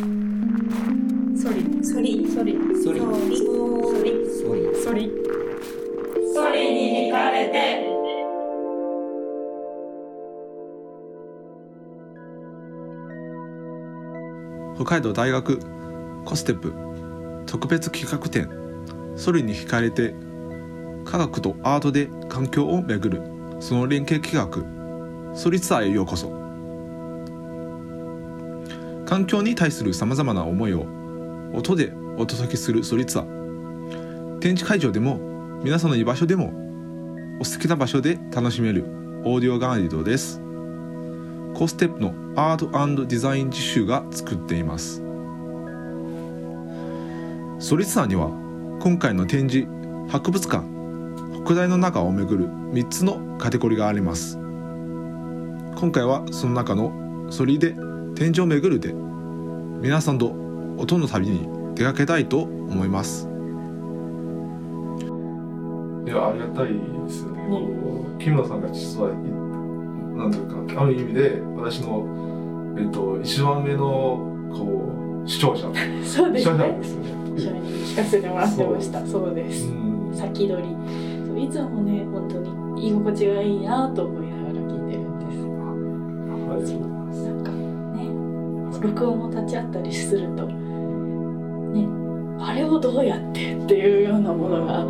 ソリソリソリソリソリソリソリソリソリに惹かれて。北海道大学コステップ特別企画展。ソリに惹かれて科学とアートで環境をめぐる。その連携企画。ソリツアーへようこそ環境に対するさまざまな思いを音でお届けするソリツアー。展示会場でも皆さんの居場所でもお好きな場所で楽しめるオーディオガイドです。コステップのアートデザイン実習が作っています。ソリツアーには今回の展示博物館北大の中を巡る3つのカテゴリーがあります。今回はその中のソリで展示を巡るで皆さんと音の旅に出かけたいと思います。いやありがたいですよね。こう木村さんが実はいなんというかある意味で私のえっと一番目のこう視聴者。そうですね。ですよね。一緒に聞かせてもらってました。そう。です。うん。先取り。そういつもね本当に居心地がいいなと思いながら聞いてるんです録音も立ち会ったりするとねあれをどうやってっていうようなものが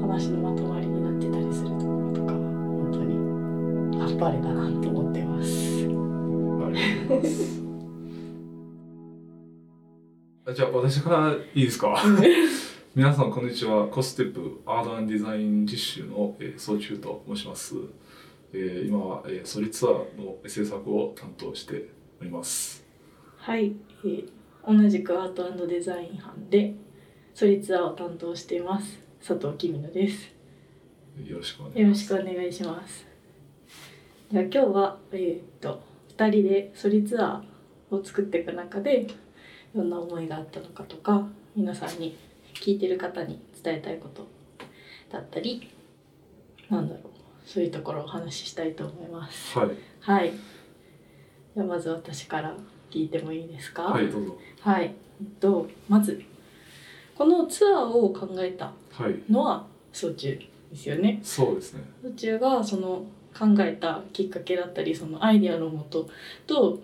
話のまとまりになってたりするところとかは本当にあっぱれだなと思ってます。ま じゃあ私からいいですか？皆さんこんにちは。コステップアートデザイン実習の、えー、総中と申します。えー、今は、えー、ソリツアーの制作を担当しております。はい、えー同じくアートデザイン班でソリツアーを担当しています佐藤きみのです。よろしくお願いします。よろしくお願いします。じゃあ今日はえーっと2人でソリツアーを作っていく中でどんな思いがあったのかとか皆さんに聞いてる方に伝えたいことだったりなんだろうそういうところをお話ししたいと思います。はい。はい。じゃあまず私から聞いてもいいですか？はい、どうぞ。はい。とまずこのツアーを考えたはい。のは総中ですよね。そうですね。途中がその考えたきっかけだったりそのアイディアのもとと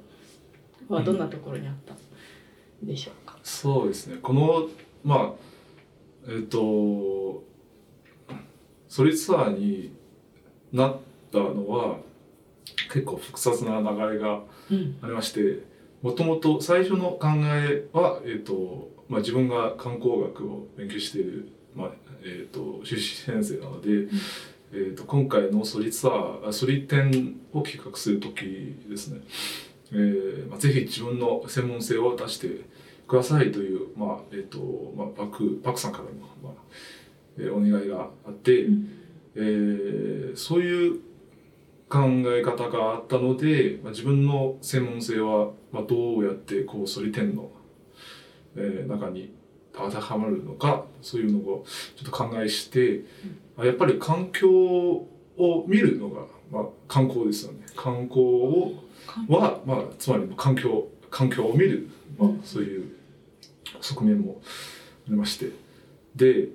はどんなところにあったでしょうか？そうですね。この、まあ、えっ、と、ソリツアーになったのは、結構複雑な流れがうんありまして、もともと最初の考えは、えっ、と、まあ自分が観光学を勉強している、まあ、えっ、と、修士先生なので、えー、と今回のソリツアーあソリ展を企画する時ですね、えーまあ、ぜひ自分の専門性を出してくださいという、まあえーとまあ、バクバクさんからの、まあえーお願いがあって、うん。えーそういう考え方があったので、まあ、自分の専門性は、まあ、どうやってこうソリ展の、えー中に当てはまるのかそういうのをちょっと考えして、あやっぱり環境を見るのが、まあ、観光ですよね。観光をは、まあ、つまり環境環境を見る、まあうん、そういう側面もありまして。で、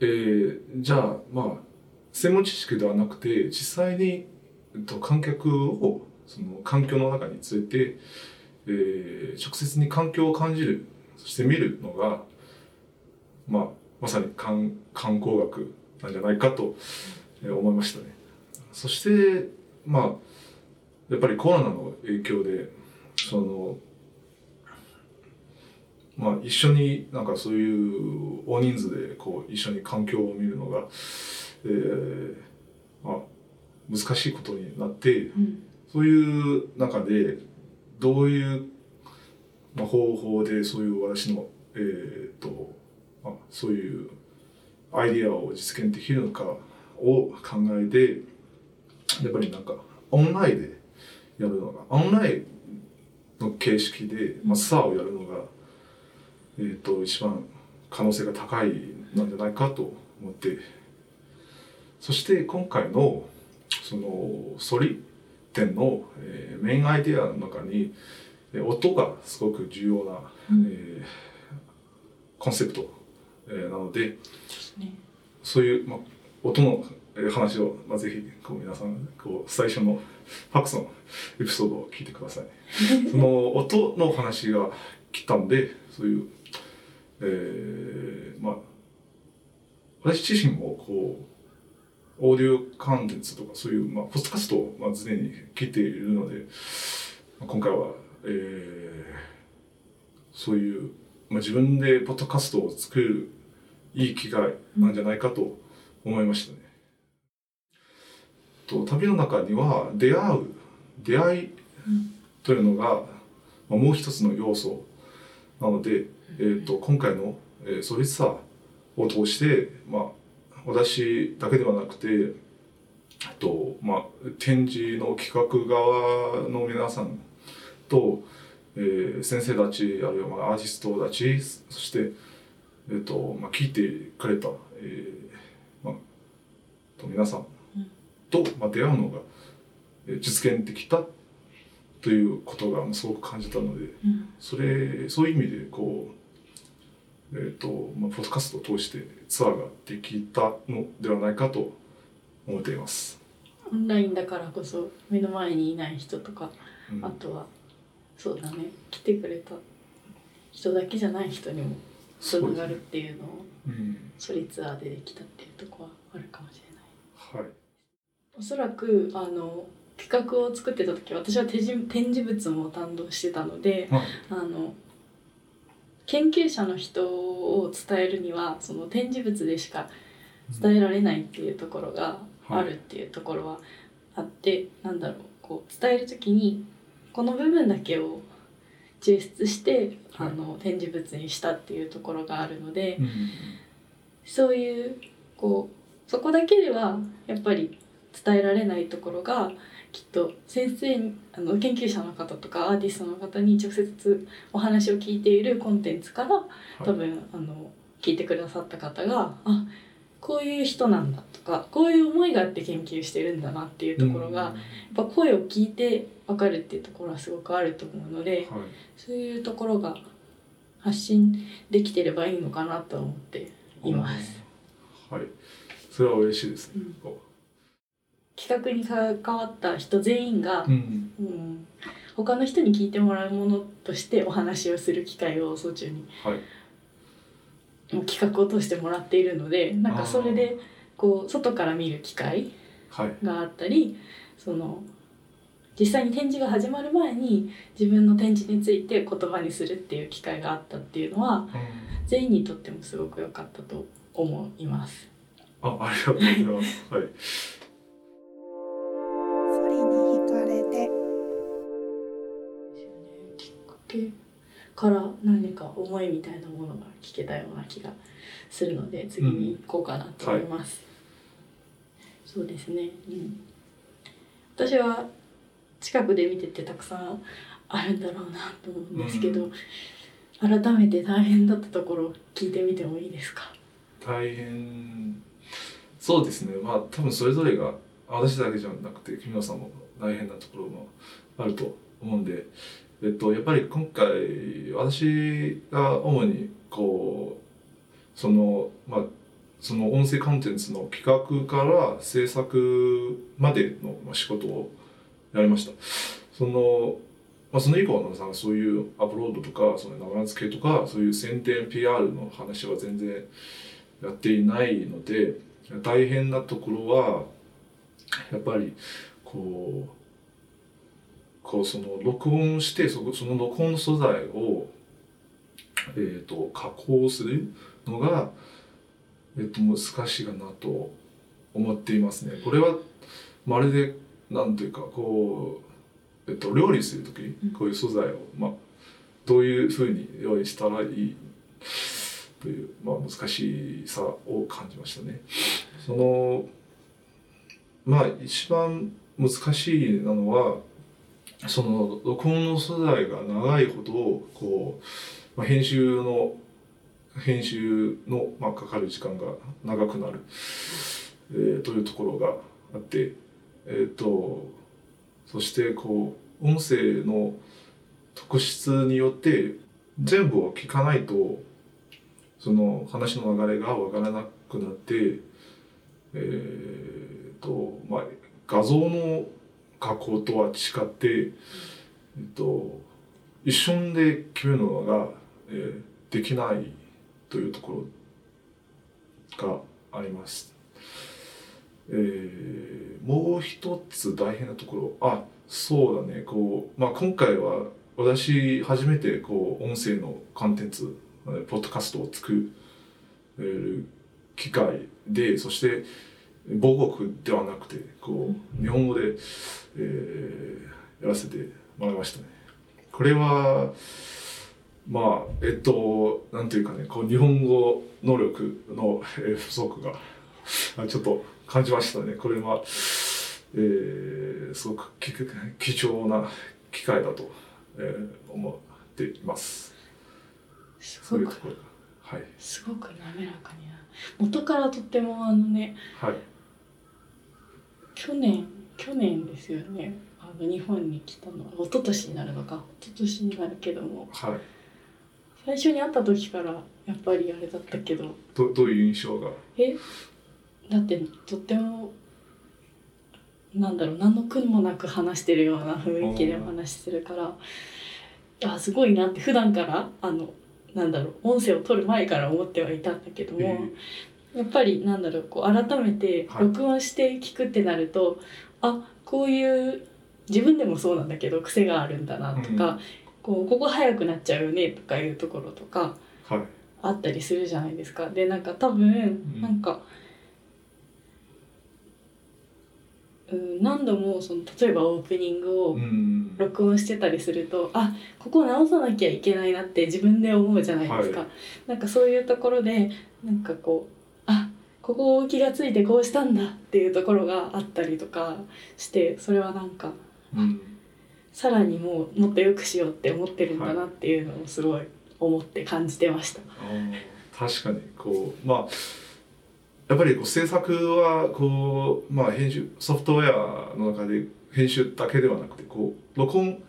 えーじゃあまあ専門知識ではなくて実際に、っと、観客をその環境の中に連れて、えー直接に環境を感じるそして見るのが、まあ、まさに観観光学なんじゃないかと思いましたね。そしてまあやっぱりコロナの影響でそのまあ一緒になんかそういう大人数でこう一緒に環境を見るのが、えーまあ、難しいことになってうん。そういう中でどういう、まあ、方法でそういう私の、えーとまあ、そういうアイディアを実現できるのかを考えてやっぱりなんかオンラインでやるのがオンラインの形式で、まあ、ツアーをやるのが、えー、と一番可能性が高いなんじゃないかと思って。そして今回のそのソリ展の、えーメインアイデアの中に、で音がすごく重要な、うんえーコンセプト、えーなのでねそういう、まあ、音のえー話を、まあ、ぜひこう皆さんこう最初のファックスのエピソードを聞いてください。その音の話が来たんでそういう、えーまあ私自身もこうオーディオコンテンツとかそういう、まあ、ポッドキャストを、まあ、常に聞いているので、まあ今回は、えーそういう、まあ、自分でポッドキャストを作るいい機会なんじゃないかと思いましたね。と旅の中には出会う出会いというのが、まあ、もう一つの要素なので、えー、と今回の、えー、ソリッサーを通して、まあ、私だけではなくてあと、まあ、展示の企画側の皆さんと、えー先生たちあるいはまあアーティストたちそして、えーとまあ、聞いてくれた、えーまあ、と皆さんと、まあ、出会うのがえー実現できたということがすごく感じたのでうん。それそういう意味でこう、えーとまあ、ポッドキャストを通してツアーができたのではないかと思っています。オンラインだからこそ目の前にいない人とかうん。あとはそうだね来てくれた人だけじゃない人にもつながるっていうのをうん。ソリツアーでできたっていうとこはあるかもしれない。はい。おそらくあの企画を作ってた時私は展示展示物も担当してたのではい。あの研究者の人を伝えるにはその展示物でしか伝えられないっていうところがあるっていうところはあって、なんだろうこう伝える時にこの部分だけを抽出して、はい。あの展示物にしたっていうところがあるので、うん。そういうこうそこだけではやっぱり伝えられないところがきっと先生にあの研究者の方とかアーティストの方に直接お話を聞いているコンテンツから多分、あの聞いてくださった方があこういう人なんだとかこういう思いがあって研究してるんだなっていうところが、やっぱ声を聞いて分かるっていうところはすごくあると思うのではい。そういうところが発信できてればいいのかなと思っています。はい。それは嬉しいです。ね。うん企画に関わった人全員が、うん。うん、他の人に聞いてもらうものとしてお話をする機会を総中にはい。もう企画を通してもらっているのでなんかそれでこう外から見る機会はい。があったりその実際に展示が始まる前に自分の展示について言葉にするっていう機会があったっていうのは全員にとってもすごく良かったと思います。あありがとうございます。はいっかけから何か思いみたいなものが聞けたような気がするので次に行こうかなと思います。そうですね、うん、私は近くで見ててたくさんあるんだろうなと思うんですけど、う改めて大変だったところを聞いてみてもいいですか？大変。そうですね。まあ多分それぞれが私だけじゃなくて君野さんも大変なところもあると思うんで、えっと、やっぱり今回私が主にこうそのまあその音声コンテンツの企画から制作までのまあ仕事をやりました。そのまあ、その以降のさそういうアップロードとかその名前付けとかそういう宣伝 PR の話は全然やっていないので大変なところはやっぱりこうこうその録音してそこその録音素材を、えー、と加工するのが、えー、と難しいかなと思っていますね。これはまるでなんていうかこう、えっと、料理する時こういう素材を、まあ、どういうふうに用意したらいいという、まあ、難しさを感じましたね。そのまあ一番難しいなのはその録音の素材が長いほどこう、まあ、編集の編集の、まあ、かかる時間が長くなる、えーというところがあってえっ、とそしてこう音声の特質によって全部を聞かないとその話の流れがわからなくなってえーとまあ、画像の加工とは違って、えっと、一瞬で決めるのが、えーできないというところがあります。えーもう一つ大変なところあそうだねこう、まあ、今回は私初めてこう音声のコンテンツポッドキャストを作る機会でそして母国ではなくてこう日本語で、えーやらせてもらいましたね。これはまあえっとなんていうかねこう日本語能力のえー不足があちょっと感じましたね。これは、えーすごく貴貴重な機会だと、えー思っています。すごくはいすごく滑らかにな元からとってもあのねはい去年去年ですよね。あの日本に来たのは。一昨年になるのか。一昨年になるけども。はい。最初に会った時からやっぱりあれだったけど。どどういう印象が？え？だってとってもなんだろう。何の苦もなく話してるような雰囲気でお話しするから。あすごいなって普段からあのなんだろう。音声を取る前から思ってはいたんだけども、えやっぱりなんだろうこう改めてはい。録音して聞くってなると、あこういう自分でもそうなんだけど癖があるんだなとか、うん。こうここ早くなっちゃうよねとかいうところとかはい。あったりするじゃないですか。でなんか多分ん。なんか、うん、何度もその例えばオープニングをうん。録音してたりすると、あここ直さなきゃいけないなって自分で思うじゃないですか、はなんかそういうところでなんかこうあここ気がついてこうしたんだっていうところがあったりとかしてそれはなんかうんさらにもうもっと良くしようって思ってるんだなっていうのをすごい思って感じてました。あー確かにこうまあやっぱりこう制作はこうまあ編集ソフトウェアの中で編集だけではなくてこう録音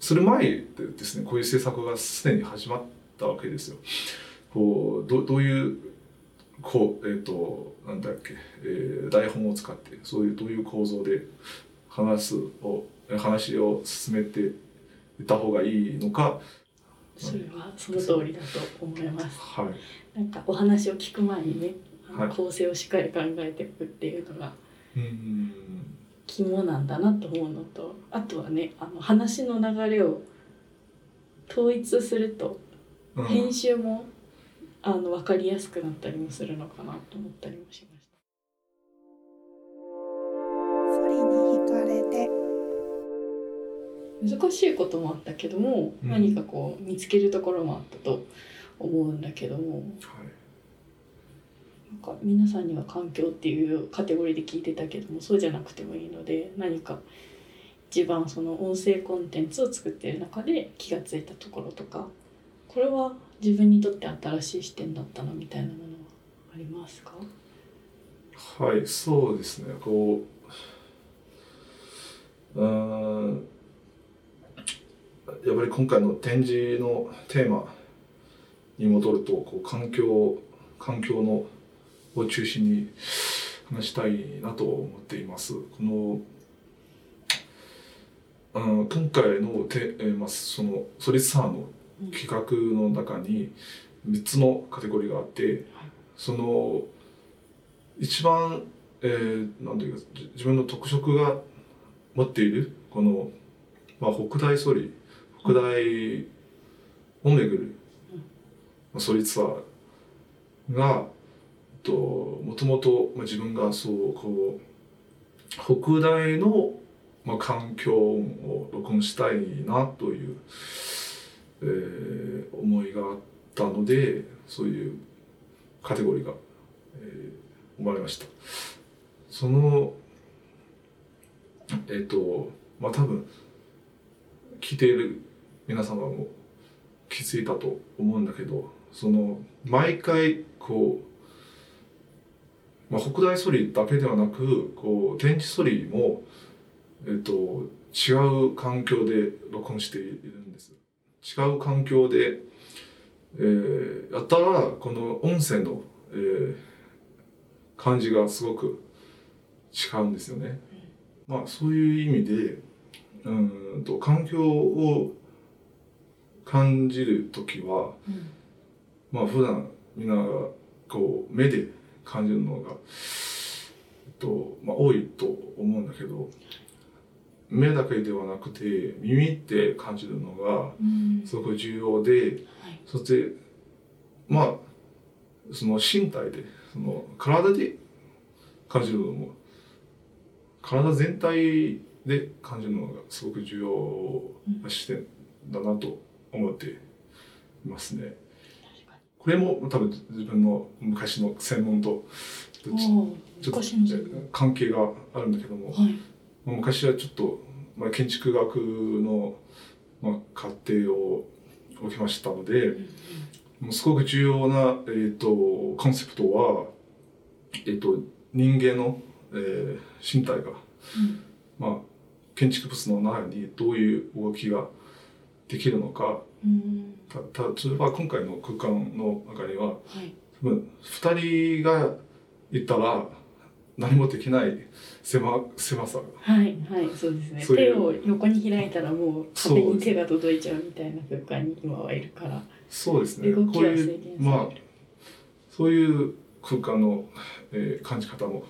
する前でですねこういう制作がすでに始まったわけですよ。こうどどういうこうえっ、となんだっけ、えー台本を使ってそういうどういう構造で話すを話を進めていった方がいいのか。それはその通りだと思います。はい。なんかお話を聞く前にね、構成をしっかり考えていくっていうのがうん。肝なんだなと思うのとあとはねあの話の流れを統一するとうん。編集も、あの分かりやすくなったりもするのかなと思ったりもしました。ソリに惹かれて。難しいこともあったけども、うん。何かこう見つけるところもあったと思うんだけども。はい。なんか皆さんには環境っていうカテゴリーで聞いてたけどもそうじゃなくてもいいので何か一番その音声コンテンツを作っている中で気がついたところとか。これは自分にとって新しい視点だったなみたいなものはありますか？はい、そうですね。こう、うん、やっぱり今回の展示のテーマに戻ると、こう環境、環境のを中心に話したいなと思っています。この、うん、今回のテ、えーまあ、そのソリスターの企画の中に3つのカテゴリーがあって、その一番、えー、なんていうかじ自分の特色が持っているこの、まあ、北大ソリ北大を巡る、まあ、ソリツアーがえっともともとまあ自分がそうこう北大の、まあ、環境音を録音したいなという、えー思いがあったのでそういうカテゴリーが、えー生まれました。そのえっ、とまあ多分聞いている皆様も気づいたと思うんだけどその毎回こう、まあ、北大ソリだけではなくこう電池ソリもえっ、と違う環境で録音しているんです。違う環境で、えーやったらこの音声の、えー感じがすごく違うんですよね、まあそういう意味でうーんと環境を感じる時はうん。まあ普段みんながこう目で感じるのが、えっとまあ、多いと思うんだけど目だけではなくて耳って感じるのがうん。すごく重要ではい。そしてまあその身体でその体で感じるのも体全体で感じるのがすごく重要な視点だなと思っていますね。これも多分自分の昔の専門とちょっと関係があるんだけども、はい。まあ昔はちょっと、まあ、建築学の、まあ、課程を受けましたので、もうすごく重要な、えー、とコンセプトは、えー、と人間の、えー身体が、まあ、建築物の中にどういう動きができるのかうん。たた例えば今回の空間の中にははい。多分2人がいたら何もできない狭狭さが。はいはいそうですね。手を横に開いたらもう壁に手が届いちゃうみたいな空間に今はいるから。そうですね。動きはこういうまあそういう空間の、えー感じ方も、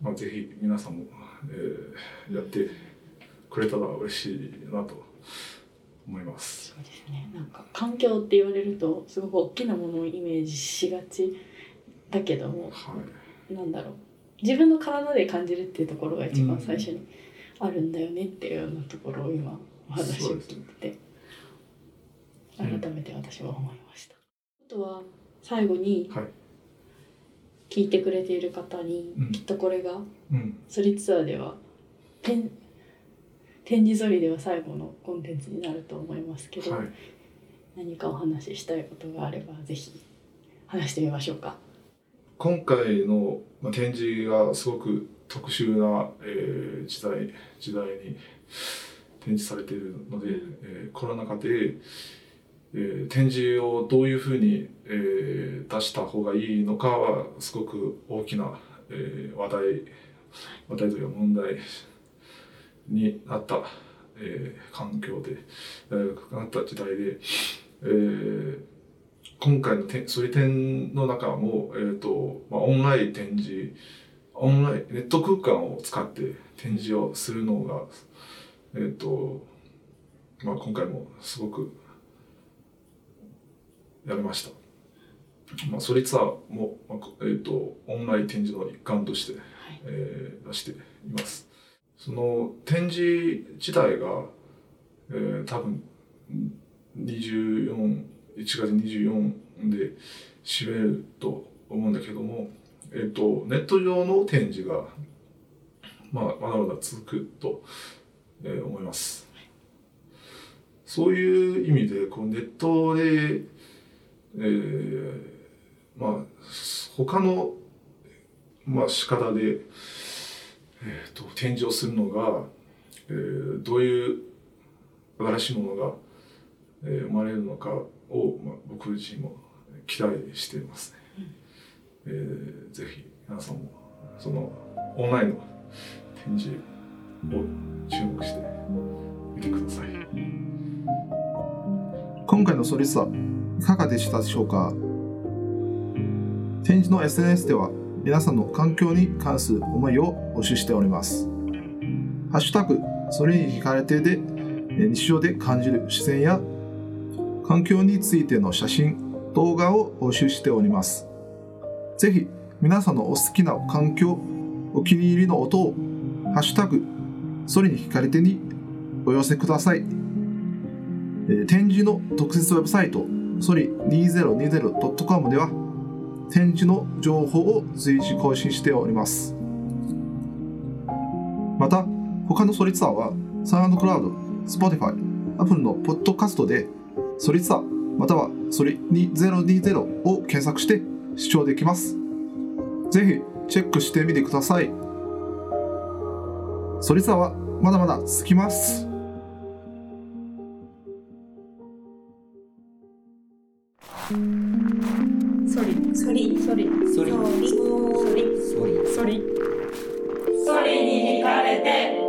まあ、ぜひ皆さんも、えーやってくれたら嬉しいなと思います。そうですね。なんか環境って言われるとすごく大きなものをイメージしがちだけどもはい。なんだろう自分の体で感じるっていうところが一番最初にあるんだよねっていうようなところを今お話を聞いてて。改うんめて私は思いました。あとは最後にはい。聞いてくれている方に、うん。きっとこれがうん。ソリツアーでは展展示ソリでは最後のコンテンツになると思いますけど、はい。何かお話ししたいことがあればぜひ話してみましょうか。今回の展示がすごく特殊な、えー時代時代に展示されているので、えーコロナ禍で、えー展示をどういうふうに、えー出した方がいいのかはすごく大きな、えー話題話題というか問題になった、えー環境で、えーなった時代で、えー今回の展それ展の中も、えーとまあ、オンライン展示オンラインネット空間を使って展示をするのが、えーとまあ、今回もすごくやりました。まあ、ソリツアーも、まあこえー、とオンライン展示の一環として、えー出しています。その展示自体が、えー多分24 1月24で締めると思うんだけども、えっとネット上の展示が、まあ、まだまだ続くと、えー思います。そういう意味でこうネットで、えーまあ他の、まあ、仕方で、えー、と展示をするのが、えーどういう新しいものが、えー生まれるのかを、まあ、僕自身も期待していますね。えーぜひ皆さんもそのオンラインの展示を注目してみてください。今回のソリツアーいかがでしたでしょうか？展示の SNS では皆さんの環境に関する思いを募集しております。ハッシュタグそれに惹かれてでえー日常で感じる視線や環境についての写真、動画を募集しております。ぜひ皆さんのお好きな環境、お気に入りの音をハッシュタグそれに惹かれてにお寄せください。えー展示の特設ウェブサイト、ソリ 2020.com では、展示の情報を随時更新しております。また、他のソリツアーは、サウンドクラウド、Spotify、Apple のポッドキャストで、ソリッサまたはソリ2020を検索して視聴できます。ぜひチェックしてみてください。ソリッサはまだまだ続きます。ソリソリソリソリソリソリソリソリに惹かれて。